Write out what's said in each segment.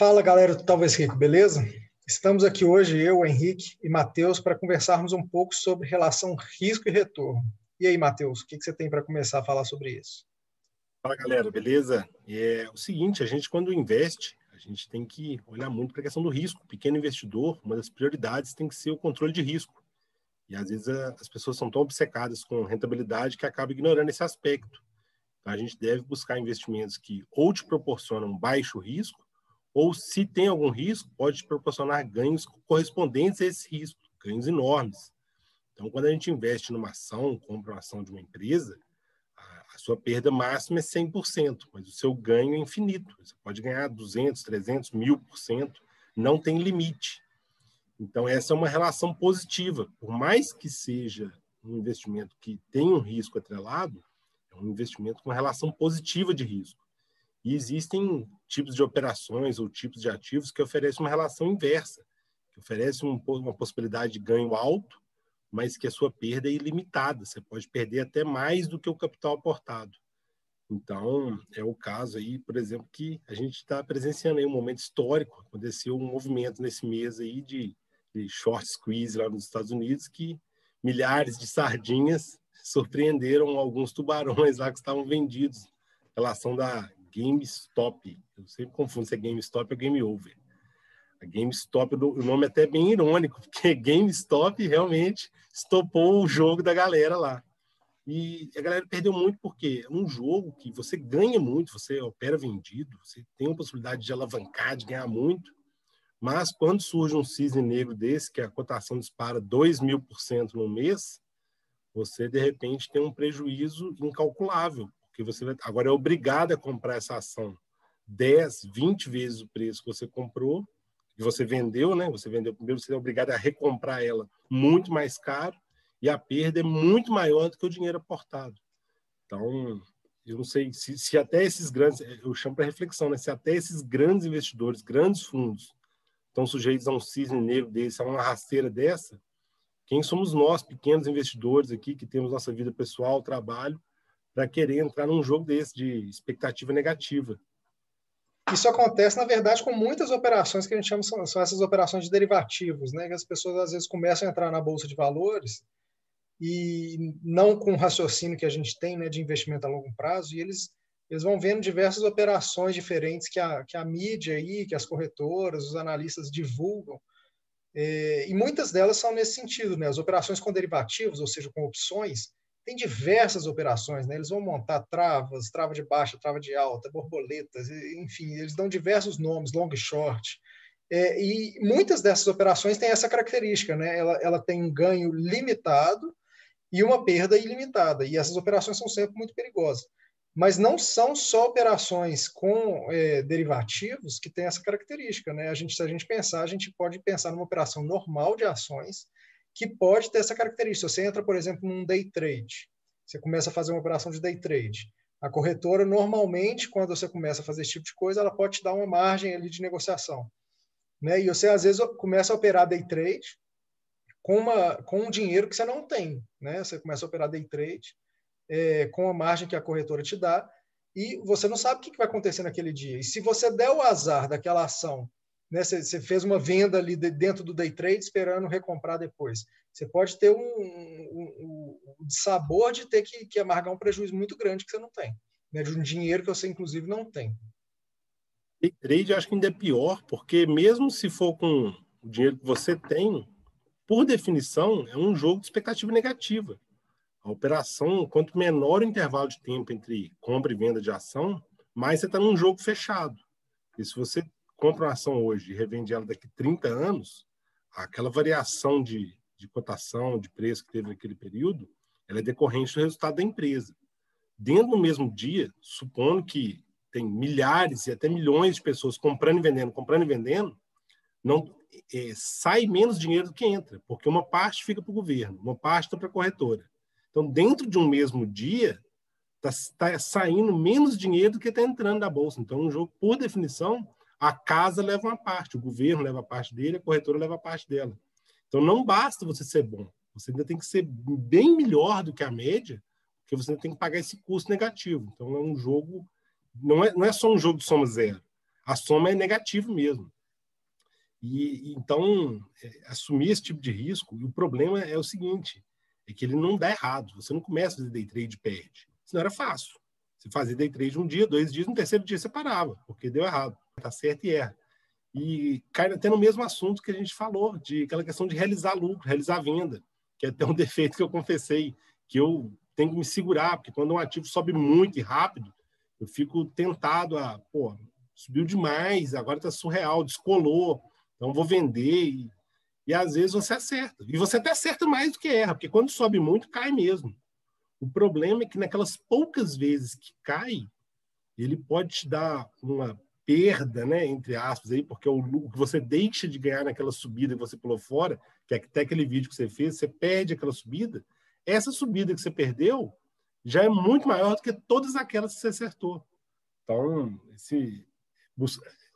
Fala galera do Talvez Rico, beleza? Estamos aqui hoje, eu, Henrique e Matheus, para conversarmos um pouco sobre relação risco e retorno. E aí, Matheus, o que, você tem para começar a falar sobre isso? Fala galera, beleza? É o seguinte, a gente quando investe, a gente tem que olhar muito para a questão do risco. O pequeno investidor, uma das prioridades tem que ser o controle de risco. E às vezes as pessoas são tão obcecadas com rentabilidade que acabam ignorando esse aspecto. Então, a gente deve buscar investimentos que ou te proporcionam baixo risco ou se tem algum risco, pode proporcionar ganhos correspondentes a esse risco, ganhos enormes. Então, quando a gente investe numa ação, compra uma ação de uma empresa, a, sua perda máxima é 100%, mas o seu ganho é infinito. Você pode ganhar 200, 300, 1000%, não tem limite. Então, essa é uma relação positiva. Por mais que seja um investimento que tem um risco atrelado, é um investimento com relação positiva de risco. E existem tipos de operações ou tipos de ativos que oferecem uma relação inversa, que oferecem um, uma possibilidade de ganho alto, mas que a sua perda é ilimitada. Você pode perder até mais do que o capital aportado. Então, é o caso aí, por exemplo, que a gente está presenciando aí um momento histórico. Aconteceu um movimento nesse mês aí de, de short squeeze lá nos Estados Unidos, que milhares de sardinhas surpreenderam alguns tubarões lá que estavam vendidos. Relação da GameStop. Eu sempre confundo se é GameStop ou Game Over. A GameStop, o nome é até bem irônico, porque GameStop realmente estopou o jogo da galera lá. E a galera perdeu muito porque é um jogo que você ganha muito, você opera vendido, você tem a possibilidade de alavancar, de ganhar muito, mas quando surge um cisne negro desse, que a cotação dispara 2 mil por cento no mês, você de repente tem um prejuízo incalculável, porque você vai, agora é obrigado a comprar essa ação 10, 20 vezes o preço que você comprou, que você vendeu, né? Você vendeu primeiro, você é obrigado a recomprar ela muito mais caro e a perda é muito maior do que o dinheiro aportado. Então, eu não sei se, se até esses grandes, eu chamo para reflexão, né? Se até esses grandes investidores, grandes fundos, estão sujeitos a um cisne negro desse, a uma rasteira dessa, quem somos nós, pequenos investidores aqui, que temos nossa vida pessoal, trabalho, para querer entrar num jogo desse de expectativa negativa. Isso acontece, na verdade, com muitas operações que a gente chama são, são essas operações de derivativos, né? Que as pessoas às vezes começam a entrar na bolsa de valores e não com o raciocínio que a gente tem, né, de investimento a longo prazo, e eles eles vão vendo diversas operações diferentes que a, que a mídia aí, que as corretoras, os analistas divulgam, é, e muitas delas são nesse sentido, né? As operações com derivativos, ou seja, com opções, tem diversas operações, né? Eles vão montar travas, trava de baixa, trava de alta, borboletas, enfim, eles dão diversos nomes, long short. É, e muitas dessas operações têm essa característica, né? Ela, ela tem um ganho limitado e uma perda ilimitada. E essas operações são sempre muito perigosas. Mas não são só operações com é, derivativos que têm essa característica, né? A gente, se a gente pensar, a gente pode pensar numa operação normal de ações que pode ter essa característica. Você entra, por exemplo, num day trade, você começa a fazer uma operação de day trade. A corretora, normalmente, quando você começa a fazer esse tipo de coisa, ela pode te dar uma margem ali de negociação. Né? E você, às vezes, começa a operar day trade com, uma, com um dinheiro que você não tem. Né? Você começa a operar day trade é, com a margem que a corretora te dá e você não sabe o que vai acontecer naquele dia. E se você der o azar daquela ação né? Você, você fez uma venda ali de, dentro do day trade esperando recomprar depois. Você pode ter um, um, um sabor de ter que, que amargar um prejuízo muito grande que você não tem, né? de um dinheiro que você, inclusive, não tem. Day trade acho que ainda é pior, porque mesmo se for com o dinheiro que você tem, por definição, é um jogo de expectativa negativa. A operação, quanto menor o intervalo de tempo entre compra e venda de ação, mais você está num jogo fechado. E se você compra uma ação hoje e revende ela daqui 30 anos, aquela variação de, de cotação, de preço que teve naquele período, ela é decorrente do resultado da empresa. Dentro do mesmo dia, supondo que tem milhares e até milhões de pessoas comprando e vendendo, comprando e vendendo, não é, sai menos dinheiro do que entra, porque uma parte fica para o governo, uma parte está para a corretora. Então, dentro de um mesmo dia, está tá saindo menos dinheiro do que está entrando da bolsa. Então, um jogo, por definição, a casa leva uma parte, o governo leva a parte dele, a corretora leva a parte dela. Então não basta você ser bom, você ainda tem que ser bem melhor do que a média, porque você ainda tem que pagar esse custo negativo. Então é um jogo, não é, não é só um jogo de soma zero. A soma é negativa mesmo. E então, é, assumir esse tipo de risco, e o problema é o seguinte, é que ele não dá errado. Você não começa a fazer day trade perde. Senão era fácil. Você fazia day trade um dia, dois dias, no terceiro dia você parava, porque deu errado. Tá certo e erra. E cai até no mesmo assunto que a gente falou, de aquela questão de realizar lucro, realizar venda, que é até um defeito que eu confessei, que eu tenho que me segurar, porque quando um ativo sobe muito e rápido, eu fico tentado a, pô, subiu demais, agora está surreal, descolou, então vou vender. E, e às vezes você acerta. E você até acerta mais do que erra, porque quando sobe muito, cai mesmo. O problema é que naquelas poucas vezes que cai, ele pode te dar uma perda, né, entre aspas, aí, porque o, o que você deixa de ganhar naquela subida que você pulou fora, que é até aquele vídeo que você fez, você perde aquela subida, essa subida que você perdeu já é muito maior do que todas aquelas que você acertou. Então, esse,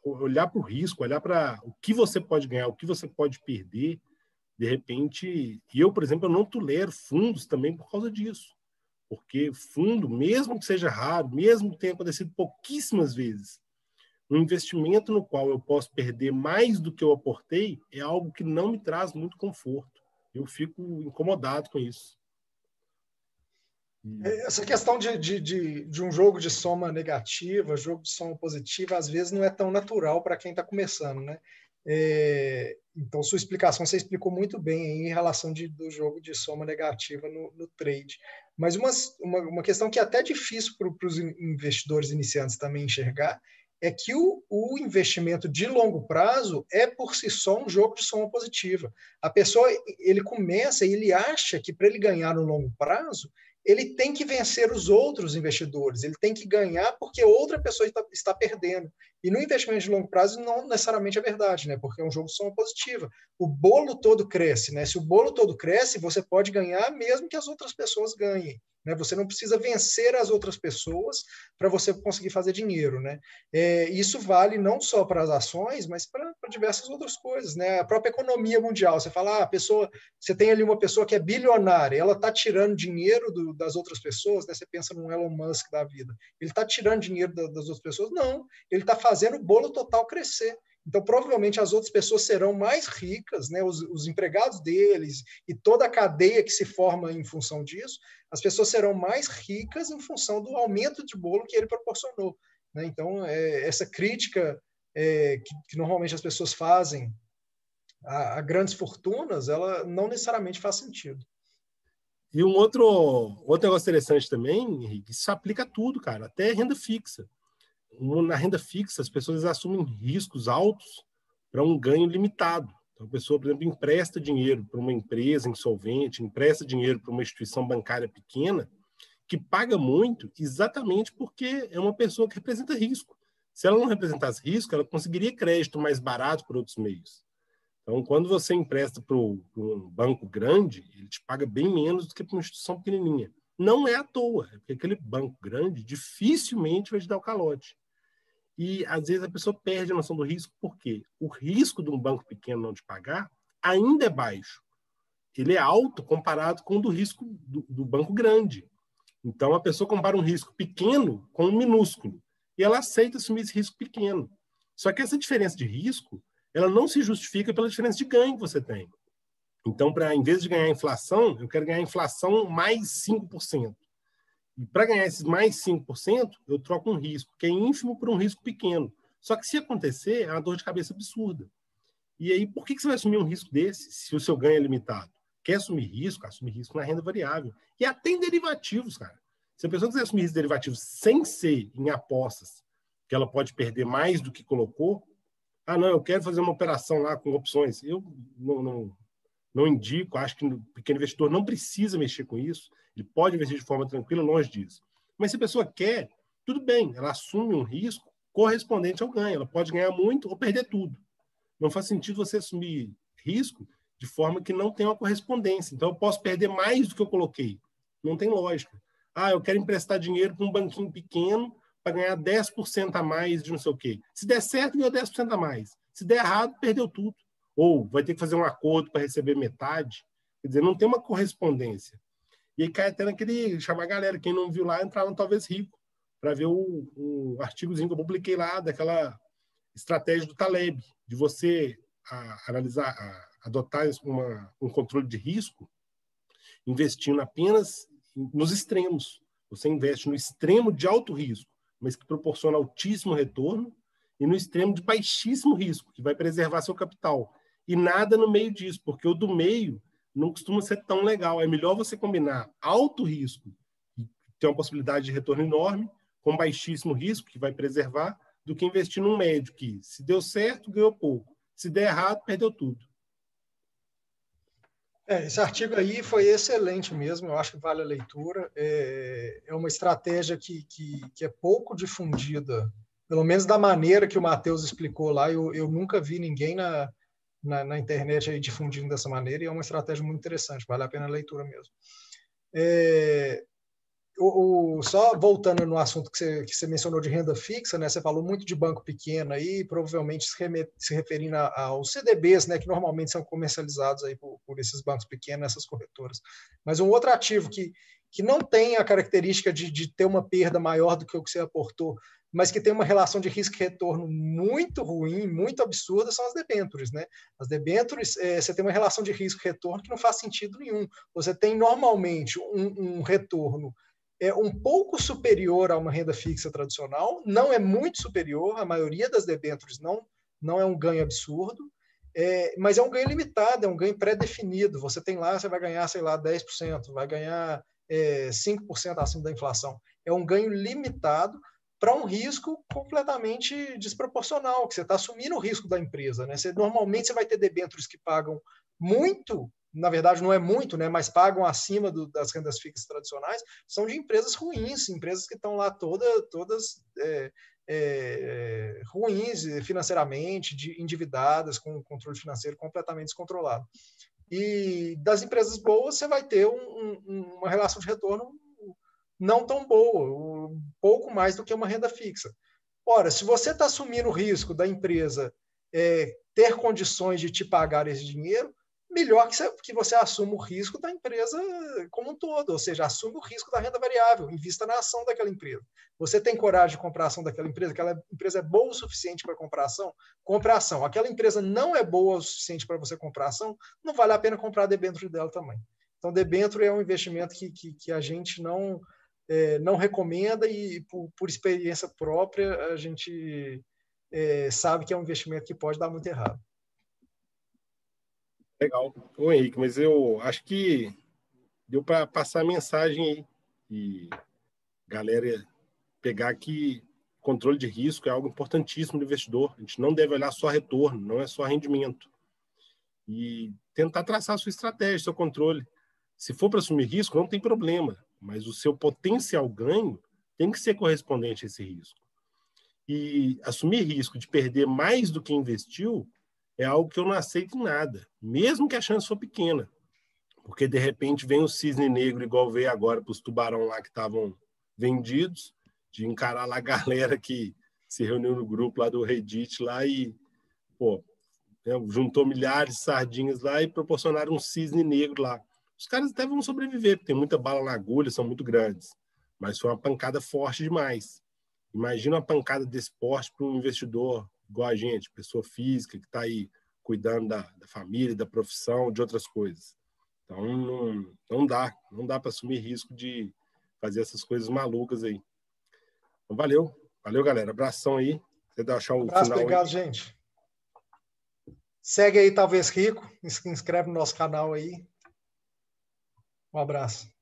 olhar para o risco, olhar para o que você pode ganhar, o que você pode perder, de repente. E eu, por exemplo, eu não tolero fundos também por causa disso. Porque fundo, mesmo que seja raro, mesmo que tenha acontecido pouquíssimas vezes, um investimento no qual eu posso perder mais do que eu aportei é algo que não me traz muito conforto. Eu fico incomodado com isso. É, essa questão de, de, de, de, um jogo de soma negativa, jogo de soma positiva, às vezes não é tão natural para quem está começando, né? É, então, sua explicação você explicou muito bem em relação de, do jogo de soma negativa no, no trade. Mas uma, uma, uma, questão que é até difícil para os investidores iniciantes também enxergar é que o, o, investimento de longo prazo é por si só um jogo de soma positiva. A pessoa ele começa e ele acha que para ele ganhar no longo prazo ele tem que vencer os outros investidores, ele tem que ganhar porque outra pessoa está, está, perdendo. E no investimento de longo prazo não necessariamente é verdade, né? Porque é um jogo de soma positiva. O bolo todo cresce, né? Se o bolo todo cresce, você pode ganhar mesmo que as outras pessoas ganhem. Né? Você não precisa vencer as outras pessoas para você conseguir fazer dinheiro. Né? É, isso vale não só para as ações, mas para diversas outras coisas. Né? A própria economia mundial. Você fala, ah, a pessoa, você tem ali uma pessoa que é bilionária, ela está tirando dinheiro do, das outras pessoas. Né? Você pensa num Elon Musk da vida. Ele está tirando dinheiro da, das outras pessoas? Não, ele está fazendo o bolo total crescer. Então, provavelmente as outras pessoas serão mais ricas, né? Os, os, empregados deles e toda a cadeia que se forma em função disso, as pessoas serão mais ricas em função do aumento de bolo que ele proporcionou. Né? Então, é, essa crítica é, que, que, normalmente as pessoas fazem a, a, grandes fortunas, ela não necessariamente faz sentido. E um outro, outro negócio interessante também, Henrique, isso aplica a tudo, cara, até renda fixa na renda fixa, as pessoas assumem riscos altos para um ganho limitado. Então, a pessoa, por exemplo, empresta dinheiro para uma empresa insolvente, empresta dinheiro para uma instituição bancária pequena, que paga muito exatamente porque é uma pessoa que representa risco. Se ela não representasse risco, ela conseguiria crédito mais barato por outros meios. Então, quando você empresta para um banco grande, ele te paga bem menos do que para uma instituição pequenininha. Não é à toa, é porque aquele banco grande dificilmente vai te dar o calote. E às vezes a pessoa perde a noção do risco, porque o risco de um banco pequeno não te pagar ainda é baixo. Ele é alto comparado com o do risco do, do banco grande. Então a pessoa compara um risco pequeno com um minúsculo e ela aceita assumir esse risco pequeno. Só que essa diferença de risco, ela não se justifica pela diferença de ganho que você tem. Então, para em vez de ganhar inflação, eu quero ganhar inflação mais 5%. E para ganhar esses mais 5%, eu troco um risco, que é ínfimo por um risco pequeno. Só que se acontecer, é uma dor de cabeça absurda. E aí, por que você vai assumir um risco desse se o seu ganho é limitado? Quer assumir risco? Assumir risco na renda variável. E até em derivativos, cara. Se a pessoa quiser assumir risco derivativos sem ser em apostas, que ela pode perder mais do que colocou, ah, não, eu quero fazer uma operação lá com opções. Eu não, não, não indico, acho que o pequeno investidor não precisa mexer com isso. Ele pode investir de forma tranquila, longe disso. Mas se a pessoa quer, tudo bem, ela assume um risco correspondente ao ganho. Ela pode ganhar muito ou perder tudo. Não faz sentido você assumir risco de forma que não tem uma correspondência. Então, eu posso perder mais do que eu coloquei. Não tem lógica. Ah, eu quero emprestar dinheiro para um banquinho pequeno para ganhar 10% a mais de não sei o quê. Se der certo, ganhou 10% a mais. Se der errado, perdeu tudo. Ou vai ter que fazer um acordo para receber metade. Quer dizer, não tem uma correspondência. E aí cai até naquele. chamar a galera, quem não viu lá, entrar no Talvez Rico, para ver o, o artigozinho que eu publiquei lá, daquela estratégia do Taleb, de você a, analisar, a, adotar uma, um controle de risco, investindo apenas nos extremos. Você investe no extremo de alto risco, mas que proporciona altíssimo retorno, e no extremo de baixíssimo risco, que vai preservar seu capital. E nada no meio disso, porque o do meio não costuma ser tão legal. É melhor você combinar alto risco, que tem uma possibilidade de retorno enorme, com baixíssimo risco, que vai preservar, do que investir num médio que, se deu certo, ganhou pouco. Se der errado, perdeu tudo. É, esse artigo aí foi excelente mesmo, eu acho que vale a leitura. É, é uma estratégia que, que, que, é pouco difundida, pelo menos da maneira que o Matheus explicou lá. Eu, eu nunca vi ninguém na, na, na, internet aí difundindo dessa maneira, e é uma estratégia muito interessante, vale a pena a leitura mesmo. É, o, o, só voltando no assunto que você, que você, mencionou de renda fixa, né? Você falou muito de banco pequeno aí, provavelmente se, se referindo aos CDBs, né? Que normalmente são comercializados aí por, por, esses bancos pequenos, essas corretoras. Mas um outro ativo que, que não tem a característica de, de ter uma perda maior do que o que você aportou, mas que tem uma relação de risco e retorno muito ruim, muito absurda, são as debêntures. Né? As debêntures, é, você tem uma relação de risco e retorno que não faz sentido nenhum. Você tem normalmente um, um retorno é um pouco superior a uma renda fixa tradicional, não é muito superior, a maioria das debêntures não, não é um ganho absurdo, é, mas é um ganho limitado, é um ganho pré-definido. Você tem lá, você vai ganhar, sei lá, 10%, vai ganhar é, 5% acima da inflação. É um ganho limitado para um risco completamente desproporcional, que você está assumindo o risco da empresa. Né? Você, normalmente você vai ter debêntures que pagam muito na verdade não é muito, né, mas pagam acima do, das rendas fixas tradicionais, são de empresas ruins, empresas que estão lá toda, todas é, é, ruins financeiramente, de, endividadas, com controle financeiro completamente descontrolado. E das empresas boas, você vai ter um, um, uma relação de retorno não tão boa, um pouco mais do que uma renda fixa. Ora, se você está assumindo o risco da empresa é, ter condições de te pagar esse dinheiro, melhor que você, que você assuma o risco da empresa como um todo, ou seja, assume o risco da renda variável, invista na ação daquela empresa. Você tem coragem de comprar ação daquela empresa, aquela empresa é boa o suficiente para comprar ação? Compre ação. Aquela empresa não é boa o suficiente para você comprar ação, não vale a pena comprar debênture dela também. Então, debênture é um investimento que, que, que a gente não, é, não recomenda e, por, por, experiência própria, a gente é, sabe que é um investimento que pode dar muito errado. Legal. Ô Henrique, mas eu acho que deu para passar a mensagem aí. E galera pegar que controle de risco é algo importantíssimo do investidor. A gente não deve olhar só retorno, não é só rendimento. E tentar traçar sua estratégia, seu controle. Se for para assumir risco, não tem problema, mas o seu potencial ganho tem que ser correspondente a esse risco. E assumir risco de perder mais do que investiu é algo que eu não aceito nada, mesmo que a chance for pequena. Porque, de repente, vem o cisne negro, igual veio agora para os tubarão lá que estavam vendidos, de encarar lá a galera que se reuniu no grupo lá do Reddit lá e, pô, né, juntou milhares de sardinhas lá e proporcionaram um cisne negro lá. Os caras até vão sobreviver, porque tem muita bala na agulha, são muito grandes. Mas foi uma pancada forte demais. Imagina uma pancada desse porte para um investidor igual a gente, pessoa física que está aí cuidando da, da, família, da profissão, de outras coisas. Então não, não dá, não dá para assumir risco de fazer essas coisas malucas aí. Então, valeu, valeu galera, abração aí. Você achar o Abraço, final obrigado, aí. gente. Segue aí, talvez rico, se inscreve no nosso canal aí. Um abraço.